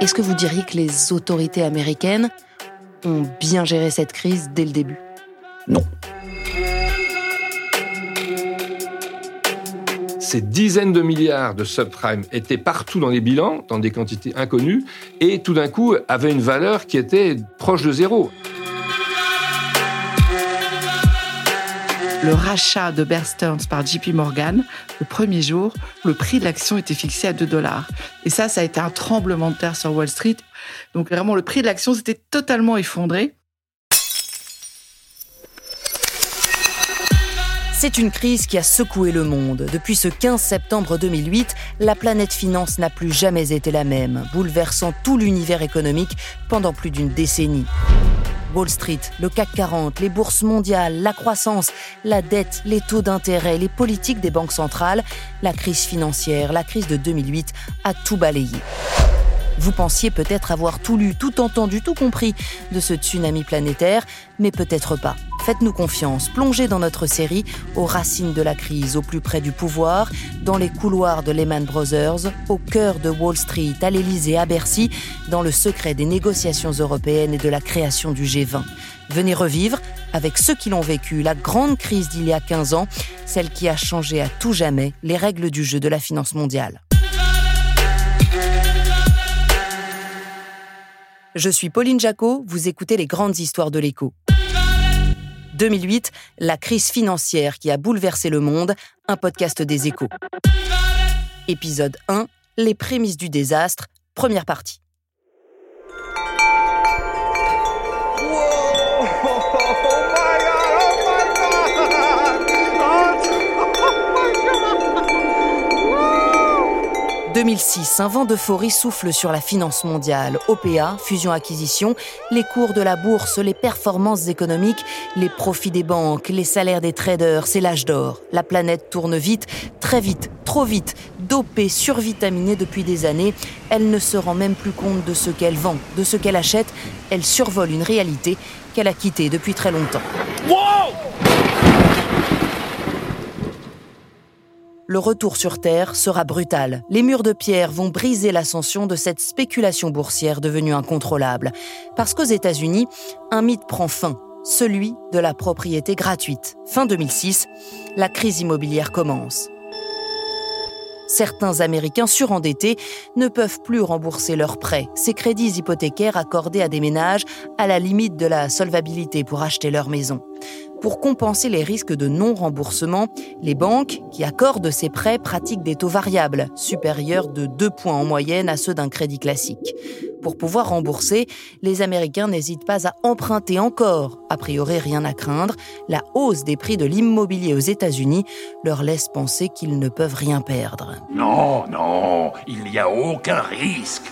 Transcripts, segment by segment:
Est-ce que vous diriez que les autorités américaines ont bien géré cette crise dès le début? Non. Ces dizaines de milliards de subprimes étaient partout dans les bilans, dans des quantités inconnues, et tout d'un coup avaient une valeur qui était proche de zéro. Le rachat de Bear Stearns par JP Morgan, le premier jour, le prix de l'action était fixé à 2 dollars. Et ça, ça a été un tremblement de terre sur Wall Street. Donc vraiment, le prix de l'action s'était totalement effondré. C'est une crise qui a secoué le monde. Depuis ce 15 septembre 2008, la planète finance n'a plus jamais été la même, bouleversant tout l'univers économique pendant plus d'une décennie. Wall Street, le CAC 40, les bourses mondiales, la croissance, la dette, les taux d'intérêt, les politiques des banques centrales, la crise financière, la crise de 2008 a tout balayé. Vous pensiez peut-être avoir tout lu, tout entendu, tout compris de ce tsunami planétaire, mais peut-être pas. Faites-nous confiance, plongez dans notre série aux racines de la crise, au plus près du pouvoir, dans les couloirs de Lehman Brothers, au cœur de Wall Street, à l'Élysée, à Bercy, dans le secret des négociations européennes et de la création du G20. Venez revivre, avec ceux qui l'ont vécu, la grande crise d'il y a 15 ans, celle qui a changé à tout jamais les règles du jeu de la finance mondiale. Je suis Pauline Jacot, vous écoutez les grandes histoires de l'écho. 2008, la crise financière qui a bouleversé le monde, un podcast des échos. Épisode 1, les prémices du désastre, première partie. « 2006, un vent d'euphorie souffle sur la finance mondiale. OPA, fusion-acquisition, les cours de la bourse, les performances économiques, les profits des banques, les salaires des traders, c'est l'âge d'or. La planète tourne vite, très vite, trop vite, dopée, survitaminée depuis des années. Elle ne se rend même plus compte de ce qu'elle vend, de ce qu'elle achète. Elle survole une réalité qu'elle a quittée depuis très longtemps. Le retour sur Terre sera brutal. Les murs de pierre vont briser l'ascension de cette spéculation boursière devenue incontrôlable. Parce qu'aux États-Unis, un mythe prend fin, celui de la propriété gratuite. Fin 2006, la crise immobilière commence. Certains Américains surendettés ne peuvent plus rembourser leurs prêts, ces crédits hypothécaires accordés à des ménages à la limite de la solvabilité pour acheter leur maison. Pour compenser les risques de non-remboursement, les banques qui accordent ces prêts pratiquent des taux variables, supérieurs de 2 points en moyenne à ceux d'un crédit classique. Pour pouvoir rembourser, les Américains n'hésitent pas à emprunter encore. A priori, rien à craindre. La hausse des prix de l'immobilier aux États-Unis leur laisse penser qu'ils ne peuvent rien perdre. Non, non, il n'y a aucun risque.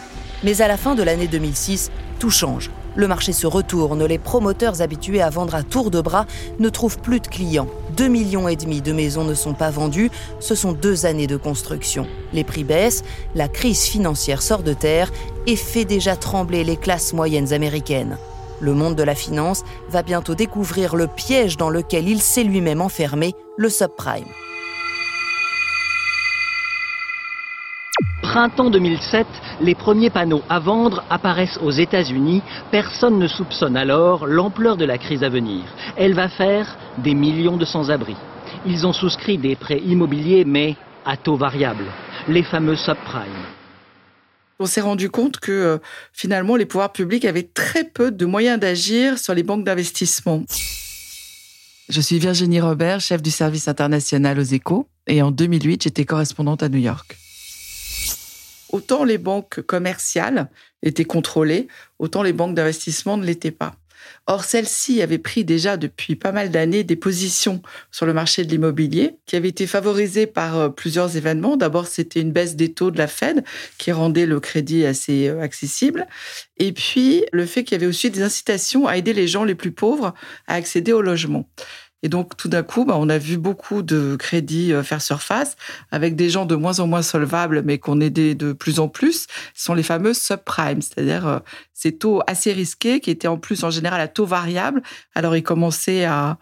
Mais à la fin de l'année 2006, tout change. Le marché se retourne, les promoteurs habitués à vendre à tour de bras ne trouvent plus de clients. 2 millions et demi de maisons ne sont pas vendues, ce sont deux années de construction. Les prix baissent, la crise financière sort de terre et fait déjà trembler les classes moyennes américaines. Le monde de la finance va bientôt découvrir le piège dans lequel il s'est lui-même enfermé, le subprime. Printemps 2007, les premiers panneaux à vendre apparaissent aux États-Unis. Personne ne soupçonne alors l'ampleur de la crise à venir. Elle va faire des millions de sans-abri. Ils ont souscrit des prêts immobiliers, mais à taux variable, les fameux subprimes. On s'est rendu compte que euh, finalement les pouvoirs publics avaient très peu de moyens d'agir sur les banques d'investissement. Je suis Virginie Robert, chef du service international aux échos, et en 2008, j'étais correspondante à New York autant les banques commerciales étaient contrôlées, autant les banques d'investissement ne l'étaient pas. Or, celle-ci avait pris déjà depuis pas mal d'années des positions sur le marché de l'immobilier qui avaient été favorisées par euh, plusieurs événements. D'abord, c'était une baisse des taux de la Fed qui rendait le crédit assez euh, accessible. Et puis, le fait qu'il y avait aussi des incitations à aider les gens les plus pauvres à accéder au logement. Et donc, tout d'un coup, bah, on a vu beaucoup de crédits euh, faire surface avec des gens de moins en moins solvables, mais qu'on aidait de plus en plus. Ce sont les fameux subprimes, c'est-à-dire euh, ces taux assez risqués qui étaient en plus en général à taux variable. Alors, ils commençaient à,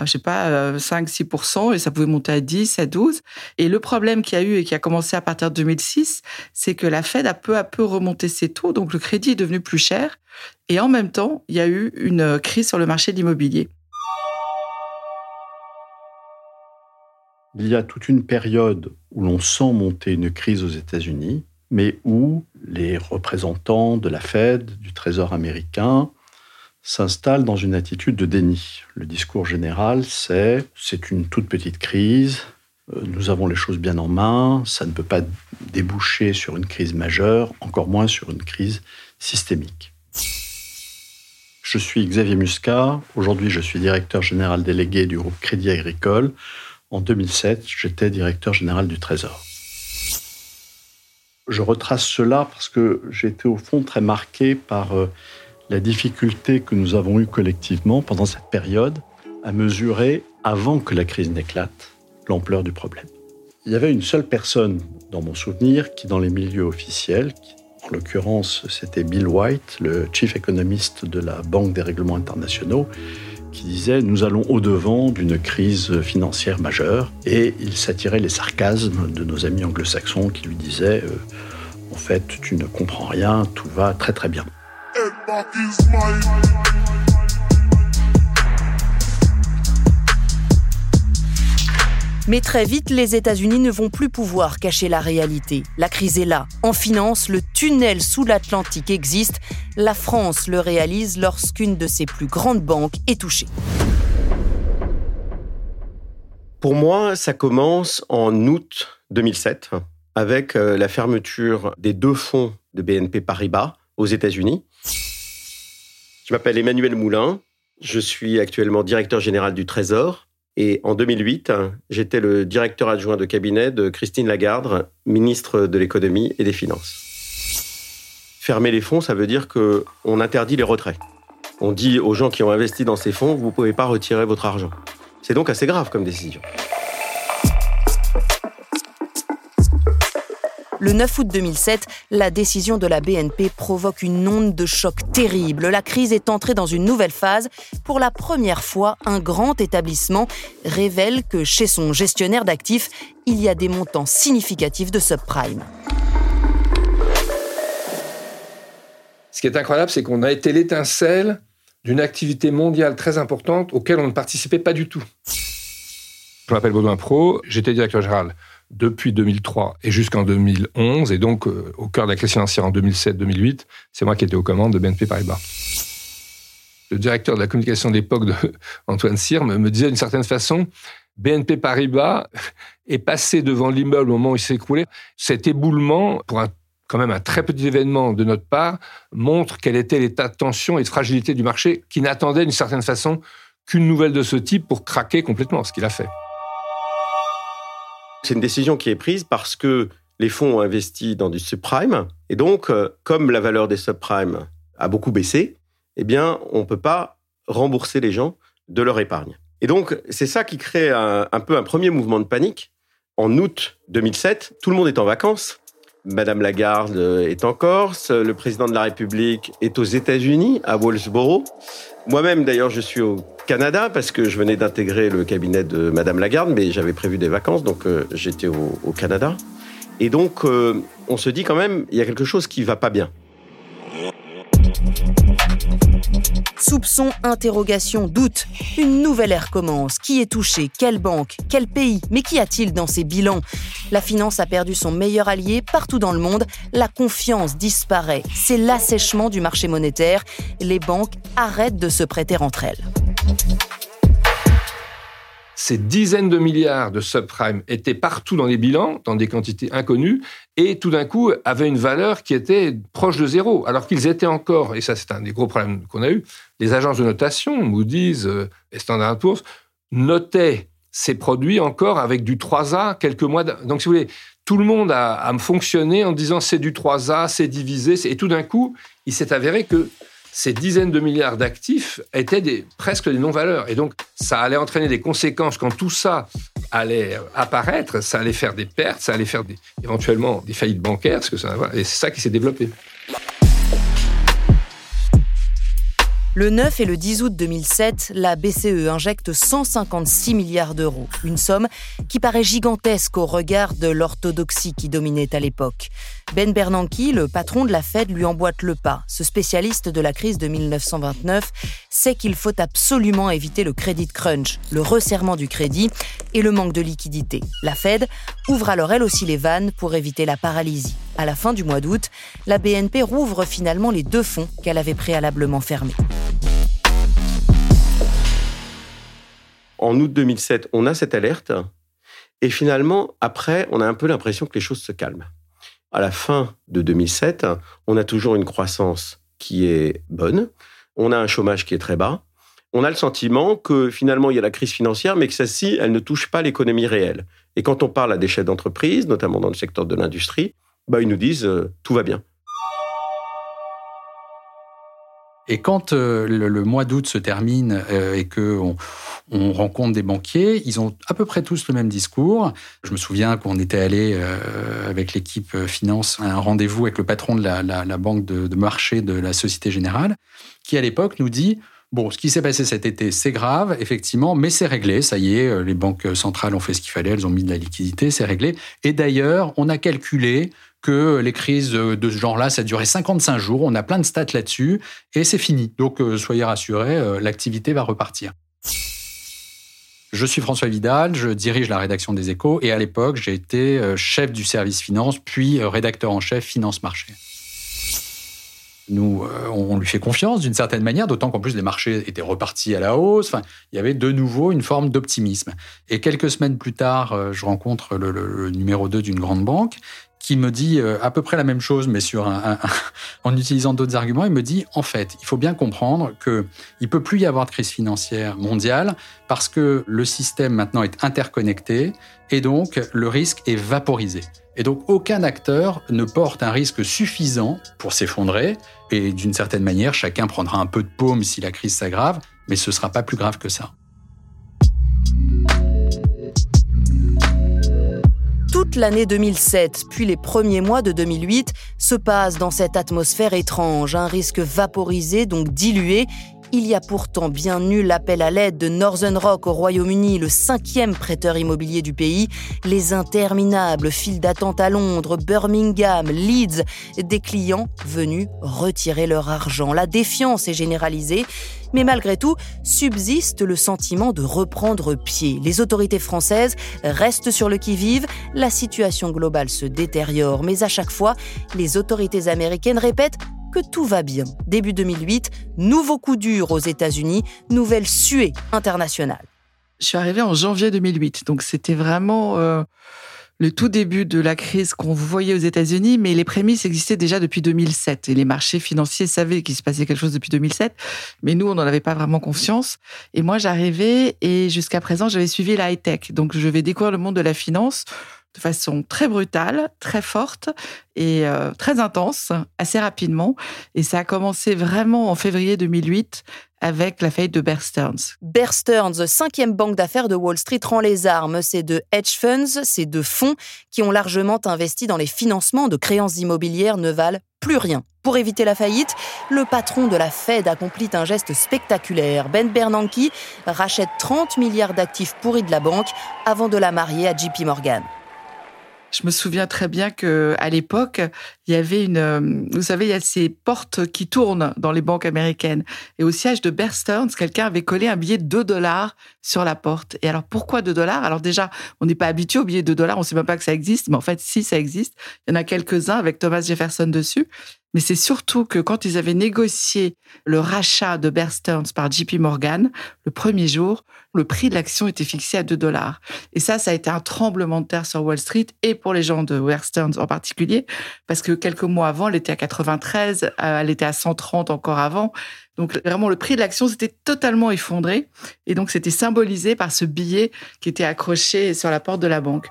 je sais pas, 5-6%, euh, et ça pouvait monter à 10, à 12. Et le problème qu'il y a eu et qui a commencé à partir de 2006, c'est que la Fed a peu à peu remonté ses taux, donc le crédit est devenu plus cher. Et en même temps, il y a eu une crise sur le marché de l'immobilier. Il y a toute une période où l'on sent monter une crise aux États-Unis, mais où les représentants de la Fed, du Trésor américain, s'installent dans une attitude de déni. Le discours général, c'est c'est une toute petite crise, euh, nous avons les choses bien en main, ça ne peut pas déboucher sur une crise majeure, encore moins sur une crise systémique. Je suis Xavier Muscat, aujourd'hui je suis directeur général délégué du groupe Crédit Agricole. En 2007, j'étais directeur général du Trésor. Je retrace cela parce que été au fond très marqué par euh, la difficulté que nous avons eue collectivement pendant cette période à mesurer, avant que la crise n'éclate, l'ampleur du problème. Il y avait une seule personne dans mon souvenir qui, dans les milieux officiels, en l'occurrence c'était Bill White, le chief économiste de la Banque des règlements internationaux, qui disait Nous allons au-devant d'une crise financière majeure. Et il s'attirait les sarcasmes de nos amis anglo-saxons qui lui disaient euh, En fait, tu ne comprends rien, tout va très très bien. Mais très vite, les États-Unis ne vont plus pouvoir cacher la réalité. La crise est là. En finance, le tunnel sous l'Atlantique existe. La France le réalise lorsqu'une de ses plus grandes banques est touchée. Pour moi, ça commence en août 2007 avec euh, la fermeture des deux fonds de BNP Paribas aux États-Unis. Je m'appelle Emmanuel Moulin. Je suis actuellement directeur général du Trésor et en 2008, j'étais le directeur adjoint de cabinet de Christine Lagarde, ministre de l'économie et des finances. Fermer les fonds, ça veut dire qu'on interdit les retraits. On dit aux gens qui ont investi dans ces fonds, vous ne pouvez pas retirer votre argent. C'est donc assez grave comme décision. Le 9 août 2007, la décision de la BNP provoque une onde de choc terrible. La crise est entrée dans une nouvelle phase. Pour la première fois, un grand établissement révèle que chez son gestionnaire d'actifs, il y a des montants significatifs de subprime. Ce qui est incroyable, c'est qu'on a été l'étincelle d'une activité mondiale très importante auquel on ne participait pas du tout. Je m'appelle Baudouin Pro, j'étais directeur général depuis 2003 et jusqu'en 2011, et donc euh, au cœur de la crise financière en 2007-2008, c'est moi qui étais aux commandes de BNP Paribas. Le directeur de la communication de l'époque, Antoine Cyr, me disait d'une certaine façon, BNP Paribas est passé devant l'immeuble au moment où il s'est écroulé. Cet éboulement, pour quand même un très petit événement de notre part, montre quel était l'état de tension et de fragilité du marché qui n'attendait d'une certaine façon qu'une nouvelle de ce type pour craquer complètement, ce qu'il a fait. C'est une décision qui est prise parce que les fonds ont investi dans du subprime. Et donc, euh, comme la valeur des subprimes a beaucoup baissé, eh bien, on ne peut pas rembourser les gens de leur épargne. Et donc, c'est ça qui crée un, peu un premier mouvement de panique. En août 2007, tout le monde est en vacances. Madame Lagarde est en Corse, le président de la République est aux États-Unis, à Wellsboro. Moi-même, d'ailleurs, je suis au Canada parce que je venais d'intégrer le cabinet de Madame Lagarde, mais j'avais prévu des vacances, donc euh, j'étais au, Canada. Et donc, euh, on se dit quand même, il y a quelque chose qui va pas bien. Soupçons, interrogations, doutes. Une nouvelle ère commence. Qui est touché? Quelle banque? Quel pays? Mais qu'y a-t-il dans ces bilans? La finance a perdu son meilleur allié partout dans le monde. La confiance disparaît. C'est l'assèchement du marché monétaire. Les banques arrêtent de se prêter entre elles. Ces dizaines de milliards de subprimes étaient partout dans les bilans, dans des quantités inconnues, et tout d'un coup avaient une valeur qui était proche de zéro, alors qu'ils étaient encore, et ça c'est un des gros problèmes qu'on a eu, les agences de notation, Moody's euh, et Standard Poor's, notaient ces produits encore avec du 3A quelques mois. Donc si vous voulez, tout le monde a, a fonctionné en disant c'est du 3A, c'est divisé, et tout d'un coup, il s'est avéré que ces dizaines de milliards d'actifs étaient presque des non-valeurs. Et donc, ça allait entraîner des conséquences quand tout ça allait apparaître, ça allait faire des pertes, ça allait faire éventuellement des faillites bancaires, que ça, et c'est ça qui s'est développé. Le 9 et le 10 août 2007, la BCE injecte 156 milliards d'euros, une somme qui paraît gigantesque au regard de l'orthodoxie qui dominait à l'époque. Ben Bernanke, le patron de la Fed, lui emboîte le pas. Ce spécialiste de la crise de 1929 sait qu'il faut absolument éviter le credit crunch, le resserrement du crédit et le manque de liquidité. La Fed ouvre alors elle aussi les vannes pour éviter la paralysie. À la fin du mois d'août, la BNP rouvre finalement les deux fonds qu'elle avait préalablement fermés. En août 2007, on a cette alerte. Et finalement, après, on a un peu l'impression que les choses se calment. À la fin de 2007, on a toujours une croissance qui est bonne. On a un chômage qui est très bas. On a le sentiment que finalement, il y a la crise financière, mais que celle-ci, elle ne touche pas l'économie réelle. Et quand on parle à des chefs d'entreprise, notamment dans le secteur de l'industrie, bah, ils nous disent euh, tout va bien. Et quand euh, le, mois d'août se termine euh, et que on, rencontre des banquiers, ils ont à peu près tous le même discours. Je me souviens qu'on était allé avec l'équipe finance à un rendez-vous avec le patron de la, banque de, marché de la Société Générale, qui à l'époque nous dit Bon, ce qui s'est passé cet été, c'est grave, effectivement, mais c'est réglé. Ça y est, les banques centrales ont fait ce qu'il fallait, elles ont mis de la liquidité, c'est réglé. Et d'ailleurs, on a calculé que les crises de ce genre-là, ça durait 55 jours. On a plein de stats là-dessus et c'est fini. Donc euh, soyez rassurés, euh, l'activité va repartir. Je suis François Vidal, je dirige la rédaction des Échos et à l'époque, j'ai été euh, chef du service finance, puis rédacteur en chef finance marché. Nous, on lui fait confiance d'une certaine manière, d'autant qu'en plus les marchés étaient repartis à la hausse. Enfin, il y avait de nouveau une forme d'optimisme. Et quelques semaines plus tard, je rencontre le, le numéro 2 d'une grande banque qui me dit euh, à peu près la même chose, mais sur un, en utilisant d'autres arguments. Il me dit en fait, il faut bien comprendre que il peut plus y avoir de crise financière mondiale parce que le système maintenant est interconnecté et donc le risque est vaporisé. Et donc aucun acteur ne porte un risque suffisant pour s'effondrer. Et d'une certaine manière, chacun prendra un peu de paume si la crise s'aggrave, mais ce sera pas plus grave que ça. L'année 2007, puis les premiers mois de 2008, se passent dans cette atmosphère étrange, un risque vaporisé, donc dilué, il y a pourtant bien nul appel à l'aide de Northern Rock au Royaume-Uni, le cinquième prêteur immobilier du pays, les interminables files d'attente à Londres, Birmingham, Leeds, des clients venus retirer leur argent. La défiance est généralisée, mais malgré tout, subsiste le sentiment de reprendre pied. Les autorités françaises restent sur le qui-vive, la situation globale se détériore, mais à chaque fois, les autorités américaines répètent que tout va bien. Début 2008, nouveau coup dur aux États-Unis, nouvelle suée internationale. Je suis arrivée en janvier 2008, donc c'était vraiment euh, le tout début de la crise qu'on voyait aux États-Unis, mais les prémices existaient déjà depuis 2007 et les marchés financiers savaient qu'il se passait quelque chose depuis 2007, mais nous on n'en avait pas vraiment confiance. Et moi j'arrivais et jusqu'à présent j'avais suivi la high tech, donc je vais découvrir le monde de la finance de façon très brutale, très forte et euh, très intense, assez rapidement. Et ça a commencé vraiment en février 2008 avec la faillite de Bear Stearns. Bear Stearns, cinquième banque d'affaires de Wall Street, rend les armes. C'est de hedge funds, c'est de fonds qui ont largement investi dans les financements de créances immobilières ne valent plus rien. Pour éviter la faillite, le patron de la Fed accomplit un geste spectaculaire. Ben Bernanke rachète 30 milliards d'actifs pourris de la banque avant de la marier à JP Morgan. Je me souviens très bien que à l'époque, il y avait une, euh, vous savez, il y a ces portes qui tournent dans les banques américaines. Et au siège de Bear Stearns, quelqu'un avait collé un billet de 2 dollars sur la porte. Et alors, pourquoi 2 dollars? Alors déjà, on n'est pas habitué au billet de 2 dollars, on ne sait même pas que ça existe, mais en fait, si ça existe. Il y en a quelques-uns avec Thomas Jefferson dessus. Mais c'est surtout que quand ils avaient négocié le rachat de Bear Stearns par JP Morgan, le premier jour, le prix de l'action était fixé à 2 dollars. Et ça, ça a été un tremblement de terre sur Wall Street et pour les gens de Bear Stearns en particulier, parce que quelques mois avant, elle était à 93, euh, elle était à 130 encore avant. Donc vraiment, le prix de l'action s'était totalement effondré. Et donc, c'était symbolisé par ce billet qui était accroché sur la porte de la banque.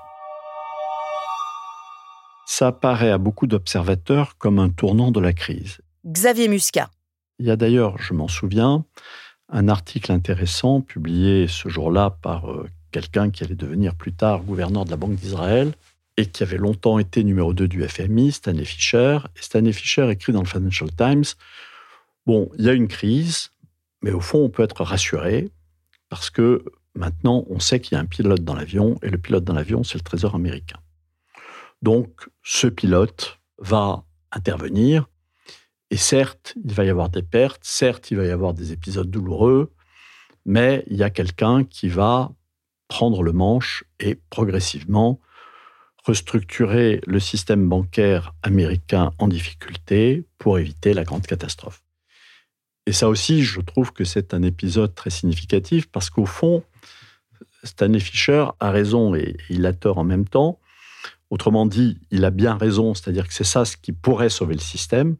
Ça paraît à beaucoup d'observateurs comme un tournant de la crise. Xavier Muscat. Il y a d'ailleurs, je m'en souviens, un article intéressant publié ce jour-là par euh, quelqu'un qui allait devenir plus tard gouverneur de la Banque d'Israël et qui avait longtemps été numéro 2 du FMI, Stanley Fischer. Et Stanley Fischer écrit dans le Financial Times Bon, il y a une crise, mais au fond, on peut être rassuré parce que maintenant, on sait qu'il y a un pilote dans l'avion et le pilote dans l'avion, c'est le Trésor américain. Donc, ce pilote va intervenir et certes, il va y avoir des pertes, certes, il va y avoir des épisodes douloureux, mais il y a quelqu'un qui va prendre le manche et progressivement restructurer le système bancaire américain en difficulté pour éviter la grande catastrophe. Et ça aussi, je trouve que c'est un épisode très significatif parce qu'au fond, Stanley Fischer a raison et il a tort en même temps. Autrement dit, il a bien raison, c'est-à-dire que c'est ça ce qui pourrait sauver le système.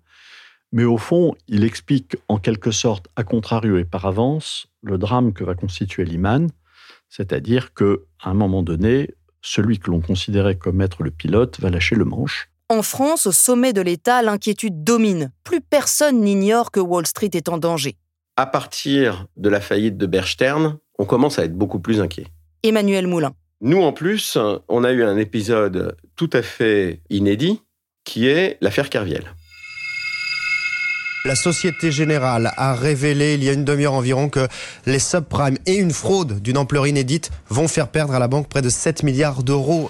Mais au fond, il explique en quelque sorte, à contrario et par avance, le drame que va constituer Lehman, c'est-à-dire qu'à un moment donné, celui que l'on considérait comme être le pilote va lâcher le manche en France, au sommet de l'État, l'inquiétude domine. Plus personne n'ignore que Wall Street est en danger. À partir de la faillite de Bear on commence à être beaucoup plus inquiet. Emmanuel Moulin. Nous, en plus, on a eu un épisode tout à fait inédit, qui est l'affaire Kerviel. La Société Générale a révélé il y a une demi-heure environ que les subprimes et une fraude d'une ampleur inédite vont faire perdre à la banque près de 7 milliards d'euros.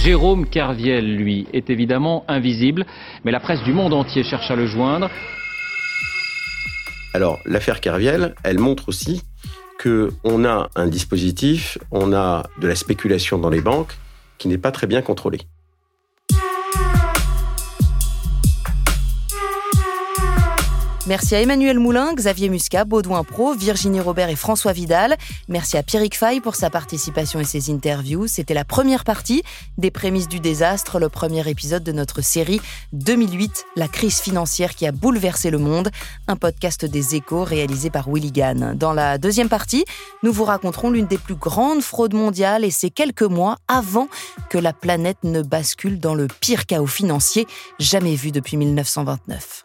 Jérôme Kerviel, lui, est évidemment invisible, mais la presse du monde entier cherche à le joindre. Alors, l'affaire Kerviel, elle montre aussi qu'on a un dispositif, on a de la spéculation dans les banques qui n'est pas très bien contrôlée. Merci à Emmanuel Moulin, Xavier Muscat, Baudouin Pro, Virginie Robert et François Vidal. Merci à Pierrick Fay pour sa participation et ses interviews. C'était la première partie des prémices du désastre, le premier épisode de notre série 2008, la crise financière qui a bouleversé le monde, un podcast des échos réalisé par Willy Gann. Dans la deuxième partie, nous vous raconterons l'une des plus grandes fraudes mondiales et c'est quelques mois avant que la planète ne bascule dans le pire chaos financier jamais vu depuis 1929.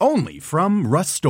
only from Rust